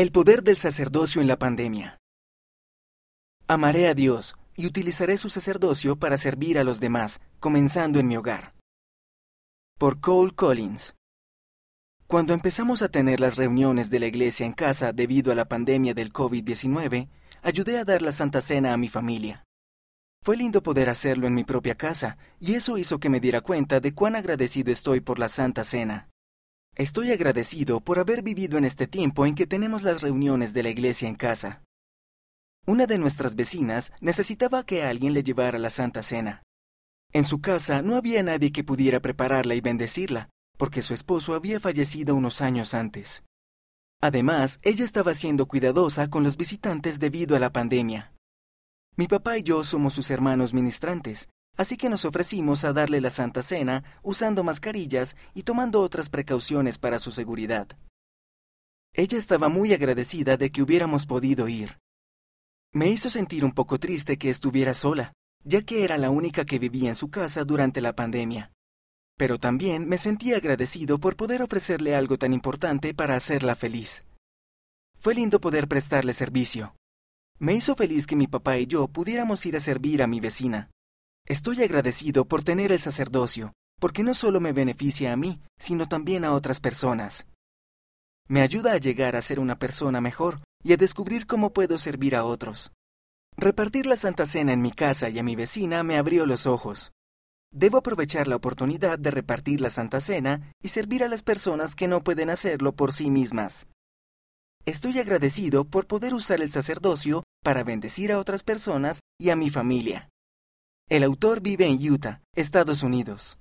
El poder del sacerdocio en la pandemia. Amaré a Dios y utilizaré su sacerdocio para servir a los demás, comenzando en mi hogar. Por Cole Collins. Cuando empezamos a tener las reuniones de la iglesia en casa debido a la pandemia del COVID-19, ayudé a dar la Santa Cena a mi familia. Fue lindo poder hacerlo en mi propia casa, y eso hizo que me diera cuenta de cuán agradecido estoy por la Santa Cena. Estoy agradecido por haber vivido en este tiempo en que tenemos las reuniones de la iglesia en casa. Una de nuestras vecinas necesitaba que alguien le llevara la Santa Cena. En su casa no había nadie que pudiera prepararla y bendecirla, porque su esposo había fallecido unos años antes. Además, ella estaba siendo cuidadosa con los visitantes debido a la pandemia. Mi papá y yo somos sus hermanos ministrantes, Así que nos ofrecimos a darle la Santa Cena usando mascarillas y tomando otras precauciones para su seguridad. Ella estaba muy agradecida de que hubiéramos podido ir. Me hizo sentir un poco triste que estuviera sola, ya que era la única que vivía en su casa durante la pandemia. Pero también me sentí agradecido por poder ofrecerle algo tan importante para hacerla feliz. Fue lindo poder prestarle servicio. Me hizo feliz que mi papá y yo pudiéramos ir a servir a mi vecina. Estoy agradecido por tener el sacerdocio, porque no solo me beneficia a mí, sino también a otras personas. Me ayuda a llegar a ser una persona mejor y a descubrir cómo puedo servir a otros. Repartir la Santa Cena en mi casa y a mi vecina me abrió los ojos. Debo aprovechar la oportunidad de repartir la Santa Cena y servir a las personas que no pueden hacerlo por sí mismas. Estoy agradecido por poder usar el sacerdocio para bendecir a otras personas y a mi familia. El autor vive en Utah, Estados Unidos.